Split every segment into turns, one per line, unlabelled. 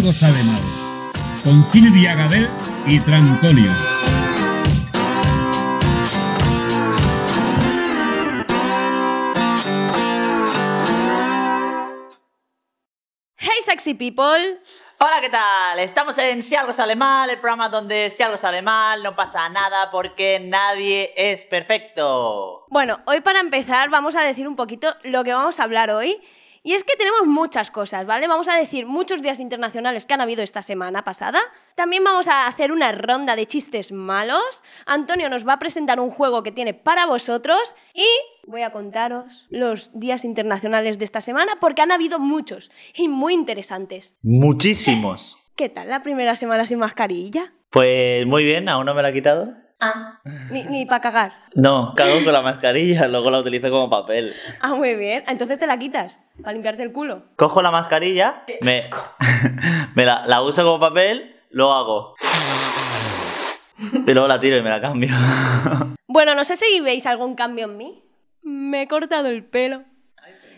algo sale mal, con Silvia Gadel y Trancolio.
Hey sexy people,
Hola, ¿qué tal? Estamos en Si algo sale mal, el programa donde si algo sale mal no pasa nada porque nadie es perfecto.
Bueno, hoy para empezar vamos a decir un poquito lo que vamos a hablar hoy. Y es que tenemos muchas cosas, ¿vale? Vamos a decir muchos días internacionales que han habido esta semana pasada. También vamos a hacer una ronda de chistes malos. Antonio nos va a presentar un juego que tiene para vosotros. Y voy a contaros los días internacionales de esta semana porque han habido muchos y muy interesantes.
Muchísimos.
¿Qué tal la primera semana sin mascarilla?
Pues muy bien, aún no me la he quitado.
Ah, ni, ni para cagar.
No, cago con la mascarilla, luego la utilizo como papel.
Ah, muy bien. Entonces te la quitas para limpiarte el culo.
Cojo la mascarilla, me, me la, la uso como papel, lo hago. Y luego la tiro y me la cambio.
Bueno, no sé si veis algún cambio en mí. Me he cortado el pelo.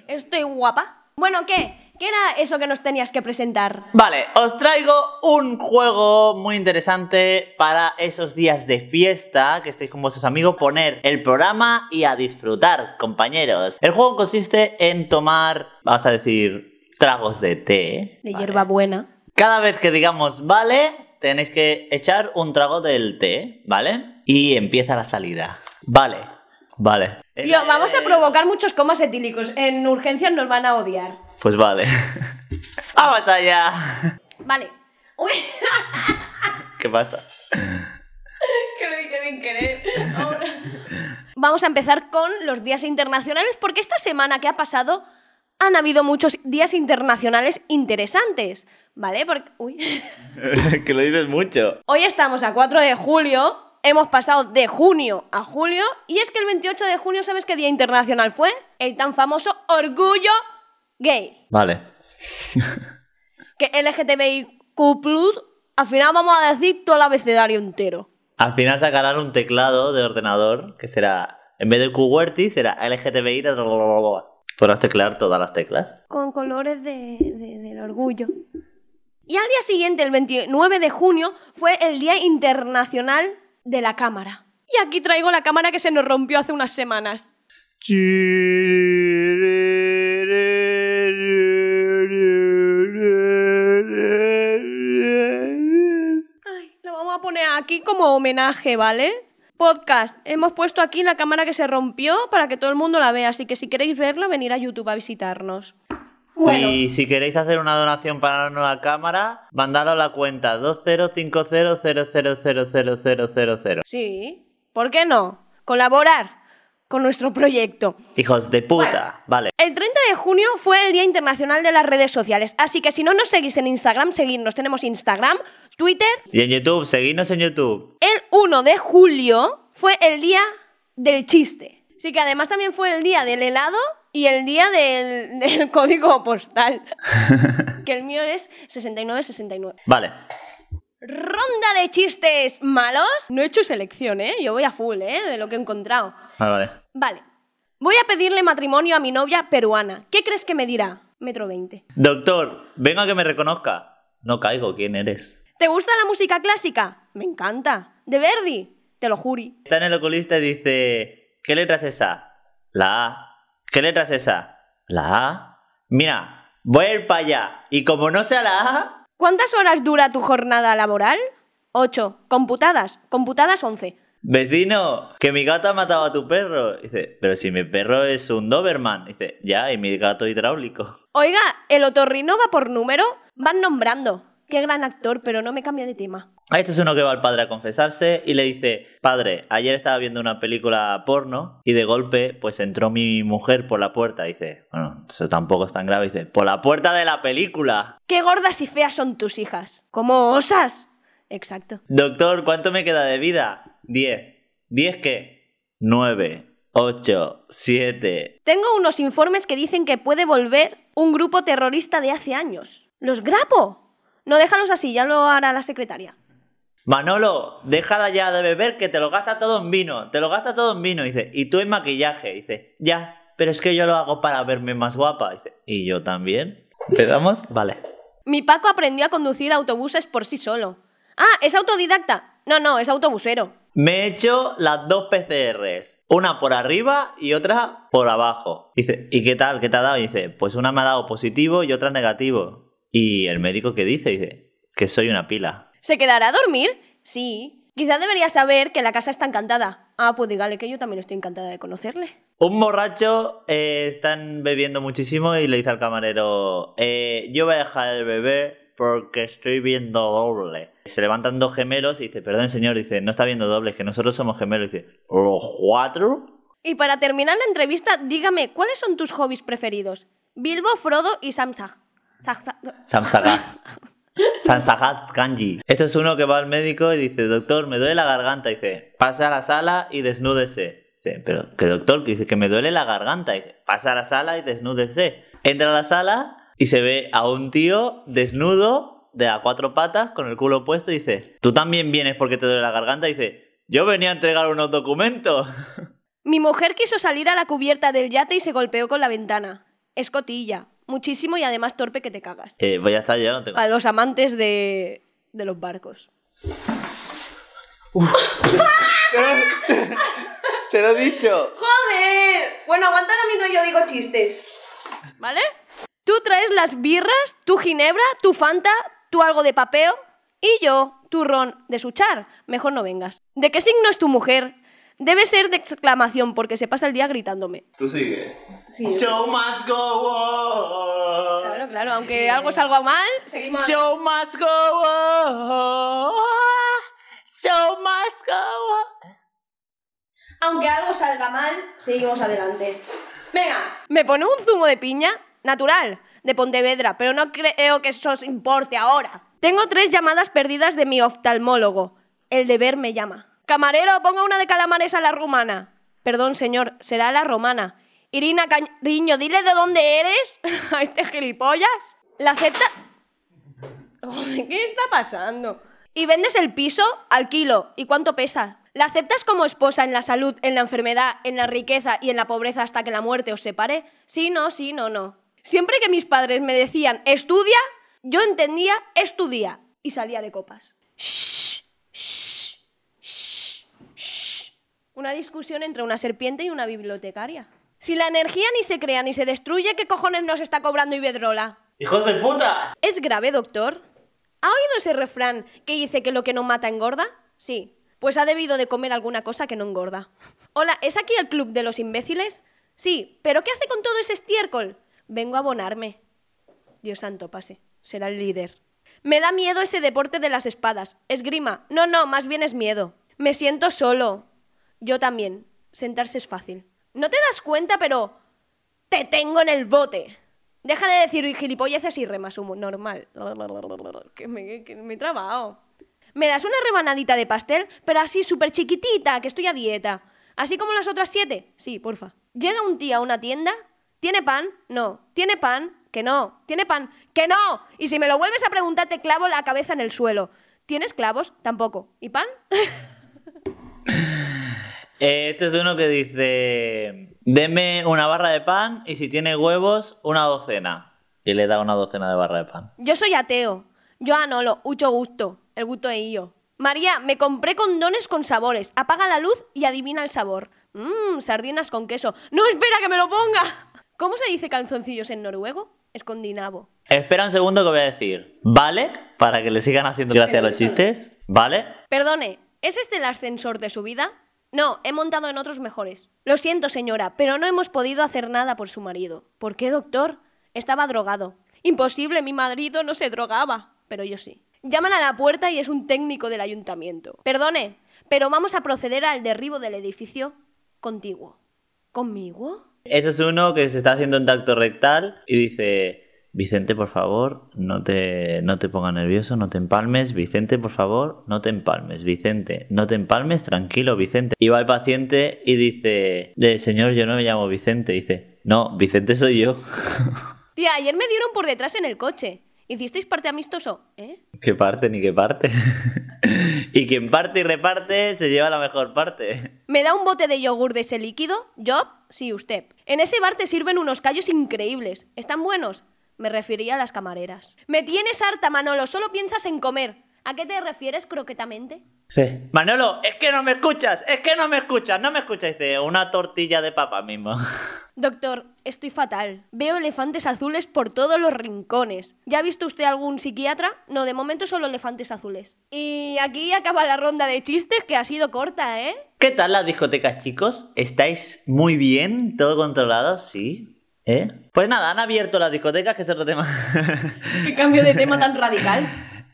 Estoy guapa. Bueno, ¿qué? ¿Qué era eso que nos tenías que presentar?
Vale, os traigo un juego muy interesante para esos días de fiesta que estéis con vuestros amigos, poner el programa y a disfrutar, compañeros. El juego consiste en tomar, vamos a decir, tragos de té.
De
¿vale?
hierba buena.
Cada vez que digamos vale, tenéis que echar un trago del té, ¿vale? Y empieza la salida. Vale, vale.
Tío, vamos a provocar muchos comas etílicos. En urgencias nos van a odiar.
Pues vale. ¡Vamos allá!
Vale. Uy,
¿Qué pasa?
que lo he dicho sin querer. Ahora. Vamos a empezar con los días internacionales porque esta semana que ha pasado han habido muchos días internacionales interesantes, ¿vale? Porque uy.
que lo dices mucho.
Hoy estamos a 4 de julio, hemos pasado de junio a julio y es que el 28 de junio, ¿sabes qué día internacional fue? El tan famoso orgullo gay.
Vale.
Que LGTBIQ+, al final vamos a decir todo el abecedario entero.
Al final sacarán un teclado de ordenador que será, en vez de QWERTY, será LGTBI. Podrás teclear todas las teclas.
Con colores de, de- del orgullo. Y al día siguiente, el 29 de junio, fue el Día Internacional de la Cámara. Y aquí traigo la cámara que se nos rompió hace unas semanas. Aquí como homenaje, ¿vale? Podcast. Hemos puesto aquí la cámara que se rompió para que todo el mundo la vea, así que si queréis verla, venir a YouTube a visitarnos. Bueno,
Y si queréis hacer una donación para la nueva cámara, mandadlo a la cuenta 205000000000.
sí, ¿por qué no? Colaborar con nuestro proyecto.
Hijos de puta. Vale.
El 30 de junio fue el Día Internacional de las Redes Sociales, así que si no nos seguís en Instagram, seguidnos. Tenemos Instagram, Twitter.
Y en YouTube, seguidnos en YouTube.
El 1 de julio fue el Día del Chiste. Sí, que además también fue el Día del Helado y el Día del, del Código Postal. que el mío es 6969.
Vale.
Ronda de chistes malos. No he hecho selección, ¿eh? Yo voy a full, ¿eh? De lo que he encontrado.
Vale, vale.
Vale. Voy a pedirle matrimonio a mi novia peruana. ¿Qué crees que me dirá? Metro 20.
Doctor, venga que me reconozca. No caigo, ¿quién eres?
¿Te gusta la música clásica? Me encanta. ¿De Verdi? Te lo juri.
Está en el oculista y dice, ¿qué letra es esa? La A. ¿Qué letra es esa? La A. Mira, voy a ir para allá. Y como no sea la A,
¿Cuántas horas dura tu jornada laboral? 8. Computadas. Computadas 11.
Vecino, que mi gato ha matado a tu perro. Dice, pero si mi perro es un Doberman. Dice, ya, y mi gato hidráulico.
Oiga, ¿el otorrino va por número? Van nombrando. Qué gran actor, pero no me cambia de tema.
Ah, Este es uno que va al padre a confesarse y le dice, padre, ayer estaba viendo una película porno y de golpe pues entró mi mujer por la puerta. Dice, bueno, eso tampoco es tan grave. Dice, por la puerta de la película.
Qué gordas y feas son tus hijas. ¿Cómo osas? Exacto.
Doctor, ¿cuánto me queda de vida? Diez. ¿Diez qué? Nueve. Ocho. Siete.
Tengo unos informes que dicen que puede volver un grupo terrorista de hace años. ¿Los grapo? No, déjalos así, ya lo hará la secretaria.
Manolo, déjala ya de beber que te lo gasta todo en vino. Te lo gasta todo en vino. Dice, y tú en maquillaje. Dice, ya, pero es que yo lo hago para verme más guapa. Dice, ¿y yo también? ¿Empezamos? Vale.
Mi Paco aprendió a conducir autobuses por sí solo. Ah, ¿es autodidacta? No, no, es autobusero.
Me he hecho las dos PCRs, una por arriba y otra por abajo. Dice, ¿y qué tal? ¿Qué te ha dado? Y dice, pues una me ha dado positivo y otra negativo. Y el médico que dice, dice, que soy una pila.
¿Se quedará a dormir? Sí. Quizá debería saber que la casa está encantada. Ah, pues dígale que yo también estoy encantada de conocerle.
Un borracho eh, están bebiendo muchísimo y le dice al camarero, eh, yo voy a dejar de beber porque estoy viendo doble. Se levantan dos gemelos y dice, perdón señor, dice, no está viendo doble, es que nosotros somos gemelos. Y dice, ¿los cuatro?
Y para terminar la entrevista, dígame, ¿cuáles son tus hobbies preferidos? Bilbo, Frodo y Samsag.
Samsagat. Samsagat Kanji. Esto es uno que va al médico y dice, doctor, me duele la garganta. Dice, pasa a la sala y desnúdese. Dice, pero ¿qué doctor? Que dice que me duele la garganta. Dice, pasa a la sala y desnúdese. Entra a la sala y se ve a un tío desnudo de a cuatro patas con el culo puesto y dice, ¿tú también vienes porque te duele la garganta? dice, yo venía a entregar unos documentos.
Mi mujer quiso salir a la cubierta del yate y se golpeó con la ventana. Escotilla. Muchísimo y además torpe que te cagas.
Eh, pues ya está, yo no tengo.
A los amantes de, de los barcos.
Te lo he dicho.
¡Joder! Bueno, aguántala mientras yo digo chistes. ¿Vale? Tú traes las birras, tu ginebra, tu fanta, tu algo de papeo y yo, tu ron de suchar. Mejor no vengas. ¿De qué signo es tu mujer? Debe ser de exclamación porque se pasa el día gritándome.
Tú sigue.
Sí.
Show must go on.
Claro, claro, aunque algo salga mal, seguimos.
Show must go on. Show must go on.
Aunque algo salga mal, seguimos adelante. Venga, me pone un zumo de piña natural, de Pontevedra, pero no creo que eso os importe ahora. Tengo tres llamadas perdidas de mi oftalmólogo. El deber me llama. Camarero, ponga una de calamares a la rumana. Perdón, señor, será la romana. Irina Cariño, dile de dónde eres a este gilipollas. ¿La acepta? ¿Qué está pasando? ¿Y vendes el piso al kilo? ¿Y cuánto pesa? ¿La aceptas como esposa en la salud, en la enfermedad, en la riqueza y en la pobreza hasta que la muerte os separe? Sí, no, sí, no, no. Siempre que mis padres me decían estudia, yo entendía estudia y salía de copas. Shh, shh, shh, shh. Una discusión entre una serpiente y una bibliotecaria. Si la energía ni se crea ni se destruye, ¿qué cojones nos está cobrando Iberdrola?
¡Hijos de puta!
¿Es grave, doctor? ¿Ha oído ese refrán que dice que lo que no mata engorda? Sí. Pues ha debido de comer alguna cosa que no engorda. Hola, ¿es aquí el club de los imbéciles? Sí, pero ¿qué hace con todo ese estiércol? Vengo a abonarme. Dios santo, pase. Será el líder. Me da miedo ese deporte de las espadas. Esgrima. No, no, más bien es miedo. Me siento solo. Yo también. Sentarse es fácil. No te das cuenta, pero... Te tengo en el bote. Deja de decir gilipolleces y remas humo. Normal. Que me, que me he trabado. ¿Me das una rebanadita de pastel? Pero así súper chiquitita, que estoy a dieta. ¿Así como las otras siete? Sí, porfa. Llega un tío a una tienda. ¿Tiene pan? No. ¿Tiene pan? Que no. ¿Tiene pan? ¡Que no! Y si me lo vuelves a preguntar, te clavo la cabeza en el suelo. ¿Tienes clavos? Tampoco. ¿Y pan?
Eh, Este es uno que dice: Deme una barra de pan y si tiene huevos, una docena. Y le da una docena de barra de pan.
Yo soy ateo. Yo anolo, mucho gusto. El gusto de yo. María, me compré condones con sabores. Apaga la luz y adivina el sabor. Mmm, sardinas con queso. ¡No, espera que me lo ponga! ¿Cómo se dice calzoncillos en noruego? Escondinavo.
Espera un segundo que voy a decir. ¿Vale? Para que le sigan haciendo gracia a los chistes. ¿Vale?
Perdone, ¿es este el ascensor de su vida? No, he montado en otros mejores. Lo siento, señora, pero no hemos podido hacer nada por su marido. ¿Por qué, doctor? Estaba drogado. Imposible, mi marido no se drogaba. Pero yo sí. Llaman a la puerta y es un técnico del ayuntamiento. Perdone, pero vamos a proceder al derribo del edificio contiguo. ¿Conmigo?
Este es uno que se está haciendo un tacto rectal y dice: Vicente, por favor, no te, no te pongas nervioso, no te empalmes. Vicente, por favor, no te empalmes. Vicente, no te empalmes, tranquilo, Vicente. Y va el paciente y dice: "Eh, Señor, yo no me llamo Vicente. Dice: No, Vicente soy yo.
Tía, ayer me dieron por detrás en el coche. ¿Hicisteis parte amistoso? ¿Eh?
¿Qué parte ni qué parte? y quien parte y reparte se lleva la mejor parte.
¿Me da un bote de yogur de ese líquido? ¿Job? Sí, usted. En ese bar te sirven unos callos increíbles. ¿Están buenos? Me refería a las camareras. Me tienes harta, Manolo, solo piensas en comer. ¿A qué te refieres croquetamente?
Sí. Manolo, es que no me escuchas, es que no me escuchas, no me escuchas. Dice, una tortilla de papa mismo.
Doctor, estoy fatal. Veo elefantes azules por todos los rincones. ¿Ya ha visto usted algún psiquiatra? No, de momento solo elefantes azules. Y aquí acaba la ronda de chistes que ha sido corta, ¿eh?
¿Qué tal las discotecas, chicos? ¿Estáis muy bien? ¿Todo controlado? Sí. ¿Eh? Pues nada, han abierto las discotecas, que es otro tema.
Qué cambio de tema tan radical.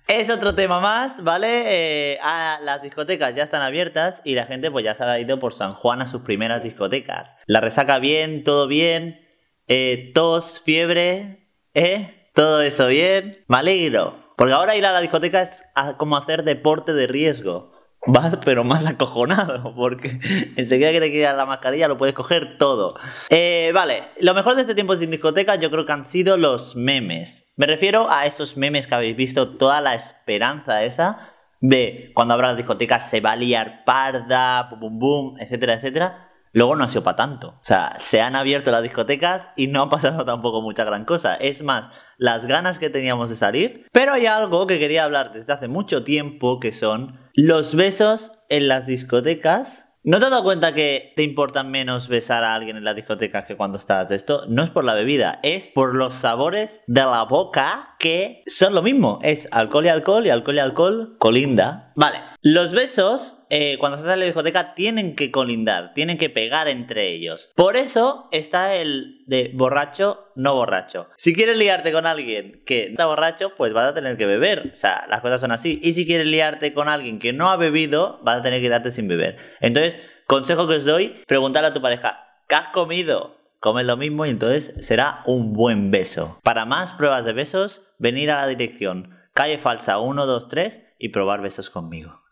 Es otro tema más, ¿vale? Eh, ah, las discotecas ya están abiertas y la gente pues ya se ha ido por San Juan a sus primeras discotecas. La resaca bien, todo bien, eh, tos, fiebre, ¿eh? Todo eso bien. Me alegro. Porque ahora ir a la discoteca es como hacer deporte de riesgo. Vas, pero más acojonado, porque enseguida que te queda la mascarilla lo puedes coger todo. Eh, vale, lo mejor de este tiempo sin discoteca yo creo que han sido los memes. Me refiero a esos memes que habéis visto, toda la esperanza esa de cuando habrá discotecas se va a liar parda, bum bum bum, etcétera, etcétera. Luego no ha sido para tanto. O sea, se han abierto las discotecas y no ha pasado tampoco mucha gran cosa. Es más, las ganas que teníamos de salir. Pero hay algo que quería hablar desde hace mucho tiempo que son los besos en las discotecas. ¿No te has dado cuenta que te importan menos besar a alguien en las discotecas que cuando estás de esto? No es por la bebida, es por los sabores de la boca que son lo mismo. Es alcohol y alcohol y alcohol y alcohol colinda. Vale. Los besos, eh, cuando estás en la discoteca, tienen que colindar, tienen que pegar entre ellos. Por eso está el de borracho, no borracho. Si quieres liarte con alguien que está borracho, pues vas a tener que beber. O sea, las cosas son así. Y si quieres liarte con alguien que no ha bebido, vas a tener que darte sin beber. Entonces, consejo que os doy, preguntarle a tu pareja, ¿qué has comido? Come lo mismo y entonces será un buen beso. Para más pruebas de besos, venir a la dirección calle falsa 123 y probar besos conmigo.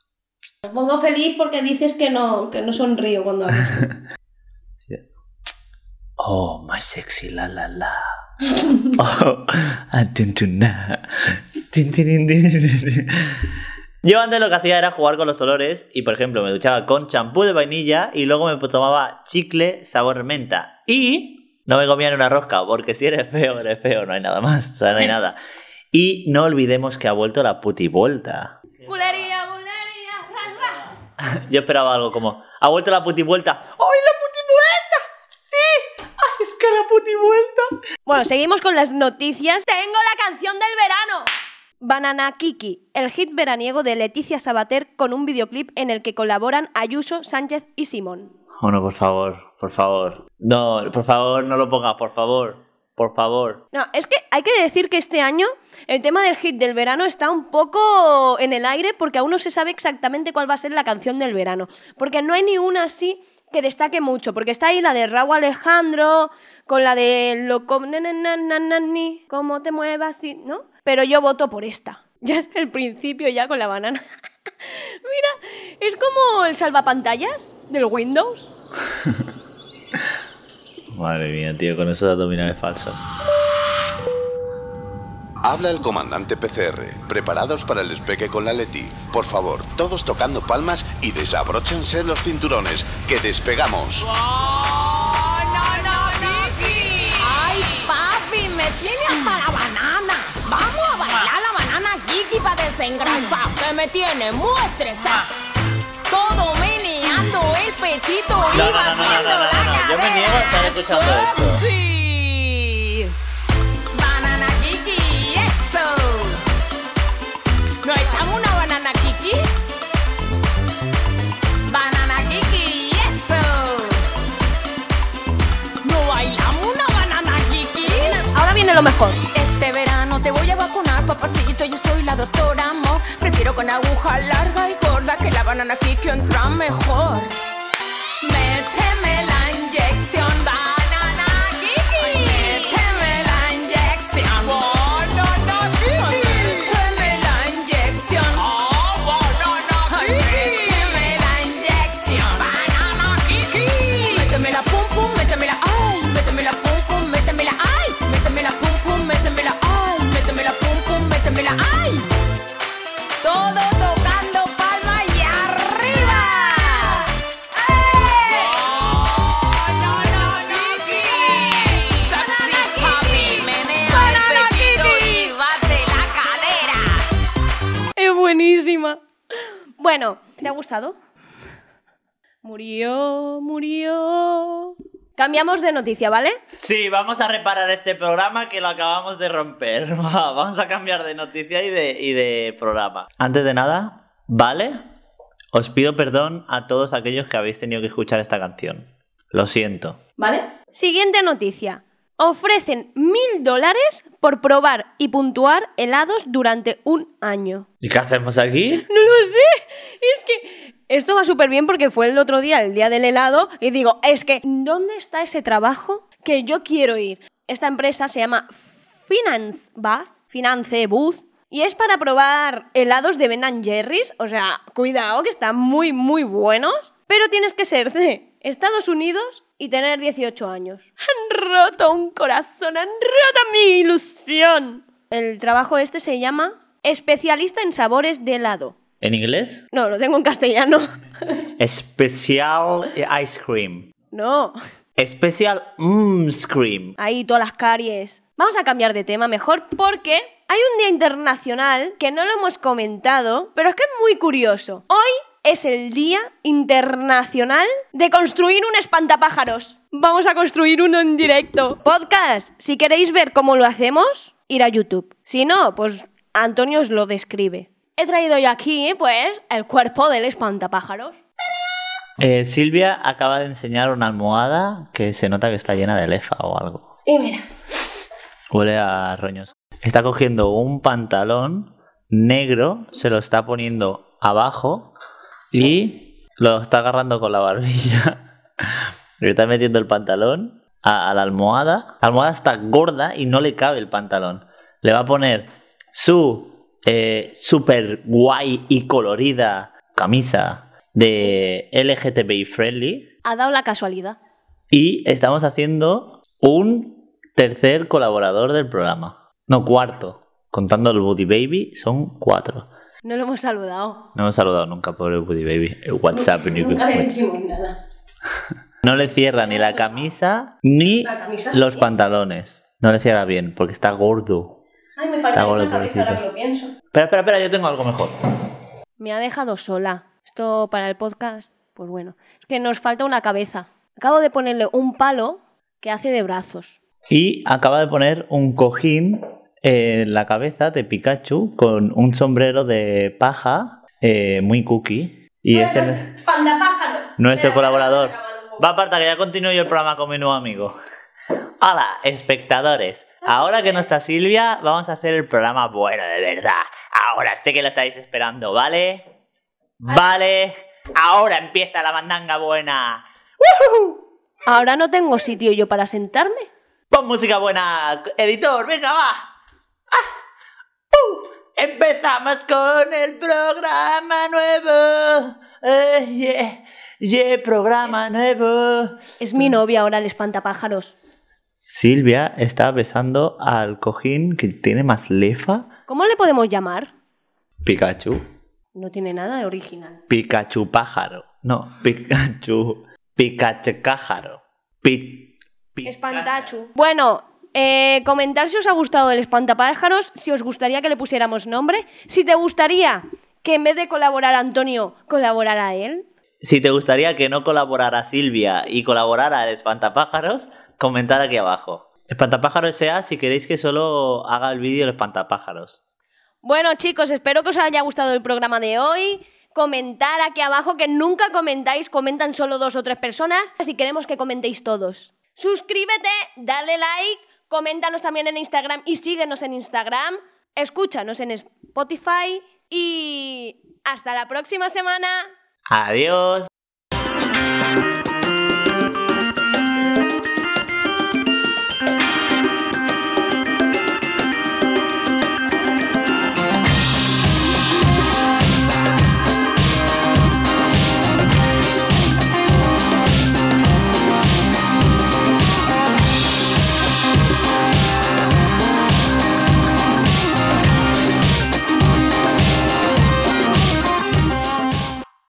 Me pongo feliz porque dices que no, que no sonrío cuando hablas.
Oh, my sexy la la la. Oh, tin, tin, tin. Yo antes lo que hacía era jugar con los olores y, por ejemplo, me duchaba con champú de vainilla y luego me tomaba chicle sabor menta. Y no me comía ni una rosca, porque si eres feo, eres feo, no hay nada más, o sea, no hay nada. Y no olvidemos que ha vuelto la putivuelta.
bulería, bulería, ra, ra.
Yo esperaba algo como, ha vuelto la putivuelta. ¡Ay, la putivuelta! ¡Sí! ¡Ay, es que la putivuelta!
Bueno, seguimos con las noticias. ¡Tengo la canción del verano! Banana Kiki, el hit veraniego de Leticia Sabater con un videoclip en el que colaboran Ayuso, Sánchez y Simón.
Oh, no, por favor, por favor. No, por favor, no lo pongas, por favor. Por favor.
No, es que hay que decir que este año el tema del hit del verano está un poco en el aire porque aún no se sabe exactamente cuál va a ser la canción del verano. Porque no hay ni una así que destaque mucho. Porque está ahí la de Raúl Alejandro, con la de lo com- na, na, na, na, na, ni, cómo te muevas, y- ¿no? Pero yo voto por esta. Ya es el principio ya con la banana. Mira, es como el salvapantallas del Windows.
Madre mía, tío, con esos abdominales falsos.
Habla el comandante PCR. Preparados para el despegue con la Leti. Por favor, todos tocando palmas y desabróchense los cinturones, que despegamos.
¡Ay, papi! ¡Me tiene para desengrasar! ¡Que me tiene muy estresada! Todo meneando el pechito y
No, no,
batiendo
no,
la.
Yo me
cadera.
niego a estar escuchando esto.
¡Sexy! ¡Banana Kiki! ¡Eso! ¿Nos echamos una banana Kiki? ¡Banana Kiki! ¡Eso! ¿No bailamos una banana Kiki?
Ahora viene lo mejor.
Verano te voy a vacunar, papacito. Yo soy la doctora Amor. Prefiero con aguja larga y gorda que la banana Kiki entra mejor. Méteme la inyección, banana
Bueno, ¿te ha gustado? Murió, murió. Cambiamos de noticia, ¿vale?
Sí, vamos a reparar este programa que lo acabamos de romper. Va, Vamos a cambiar de noticia y de, y de programa. Antes de nada, ¿vale? Os pido perdón a todos aquellos que habéis tenido que escuchar esta canción. Lo siento.
¿Vale? Siguiente noticia. Ofrecen mil dólares por probar y puntuar helados durante un año.
¿Y qué hacemos aquí?
No lo sé. Es que esto va súper bien porque fue el otro día, el día del helado, y digo, es que, ¿dónde está ese trabajo que yo quiero ir? Esta empresa se llama Finance Bath, Finance Booth, y es para probar helados de Ben Jerry's. O sea, cuidado, que están muy, muy buenos. Pero tienes que ser de Estados Unidos y tener 18 años. Han roto un corazón, han roto mi ilusión. El trabajo este se llama Especialista en sabores de helado.
¿En inglés?
No, lo tengo en castellano.
Special Ice Cream.
No,
Special Mmm Cream.
ahí todas las caries. Vamos a cambiar de tema mejor porque hay un día internacional que no lo hemos comentado, pero es que es muy curioso. Hoy es el Día Internacional de construir un espantapájaros. Vamos a construir uno en directo. Podcast, si queréis ver cómo lo hacemos, ir a YouTube. Si no, pues Antonio os lo describe. He traído yo aquí, pues, el cuerpo del espantapájaros.
Eh, Silvia acaba de enseñar una almohada que se nota que está llena de lefa o algo.
Y mira,
Huele a roños. Está cogiendo un pantalón negro, se lo está poniendo abajo y lo está agarrando con la barbilla. Le está metiendo el pantalón a, a la almohada. La almohada está gorda y no le cabe el pantalón. Le va a poner su eh, super guay y colorida camisa de LGTBI friendly
ha dado la casualidad.
y estamos haciendo un tercer colaborador del programa. No, cuarto. Contando el Woody Baby, son cuatro.
No lo hemos saludado.
No hemos saludado nunca por el Woody Baby. El WhatsApp. ni-
Nunca le decimos nada.
No le cierra ni la camisa ni
La camisa
los pantalones. No le cierra bien porque está gordo.
Ay, me falta una cabeza ahora que lo pienso.
Espera, espera, espera, yo tengo algo mejor.
Me ha dejado sola. Esto para el podcast, pues bueno. Es que nos falta una cabeza. Acabo de ponerle un palo que hace de brazos.
Y acaba de poner un cojín la cabeza de Pikachu con un sombrero de paja eh, muy cookie. Y es el-
¡Pandapájaros!
nuestro colaborador. Va aparta que ya continúo yo el programa con mi nuevo amigo. Hola, espectadores. Ahora que no está Silvia, vamos a hacer el programa bueno de verdad. Ahora sé que lo estáis esperando, ¿vale? Vale. Ahora empieza la mandanga buena.
Ahora no tengo sitio yo para sentarme.
Pon música buena, editor, venga, va. Empezamos con el programa nuevo. Eh, yeah. Yeah, programa nuevo.
Es mi novia ahora el espantapájaros.
Silvia está besando al cojín que tiene más lefa.
¿Cómo le podemos llamar?
Pikachu.
No tiene nada de original.
Pikachu pájaro. No, Pikachu. Pikachu cájaro. Pi, pi-
Espantachu. Bueno, eh, comentar si os ha gustado el espantapájaros, si os gustaría que le pusiéramos nombre, si te gustaría que en vez de colaborar Antonio, colaborara él.
Si te gustaría que no colaborara Silvia y colaborara el Espantapájaros, comentad aquí abajo. Espantapájaros sea si queréis que solo haga el vídeo el Espantapájaros.
Bueno, chicos, espero que os haya gustado el programa de hoy. Comentar aquí abajo, que nunca comentáis, comentan solo dos o tres personas, así queremos que comentéis todos. Suscríbete, dale like, coméntanos también en Instagram y síguenos en Instagram, escúchanos en Spotify y hasta la próxima semana.
Adiós.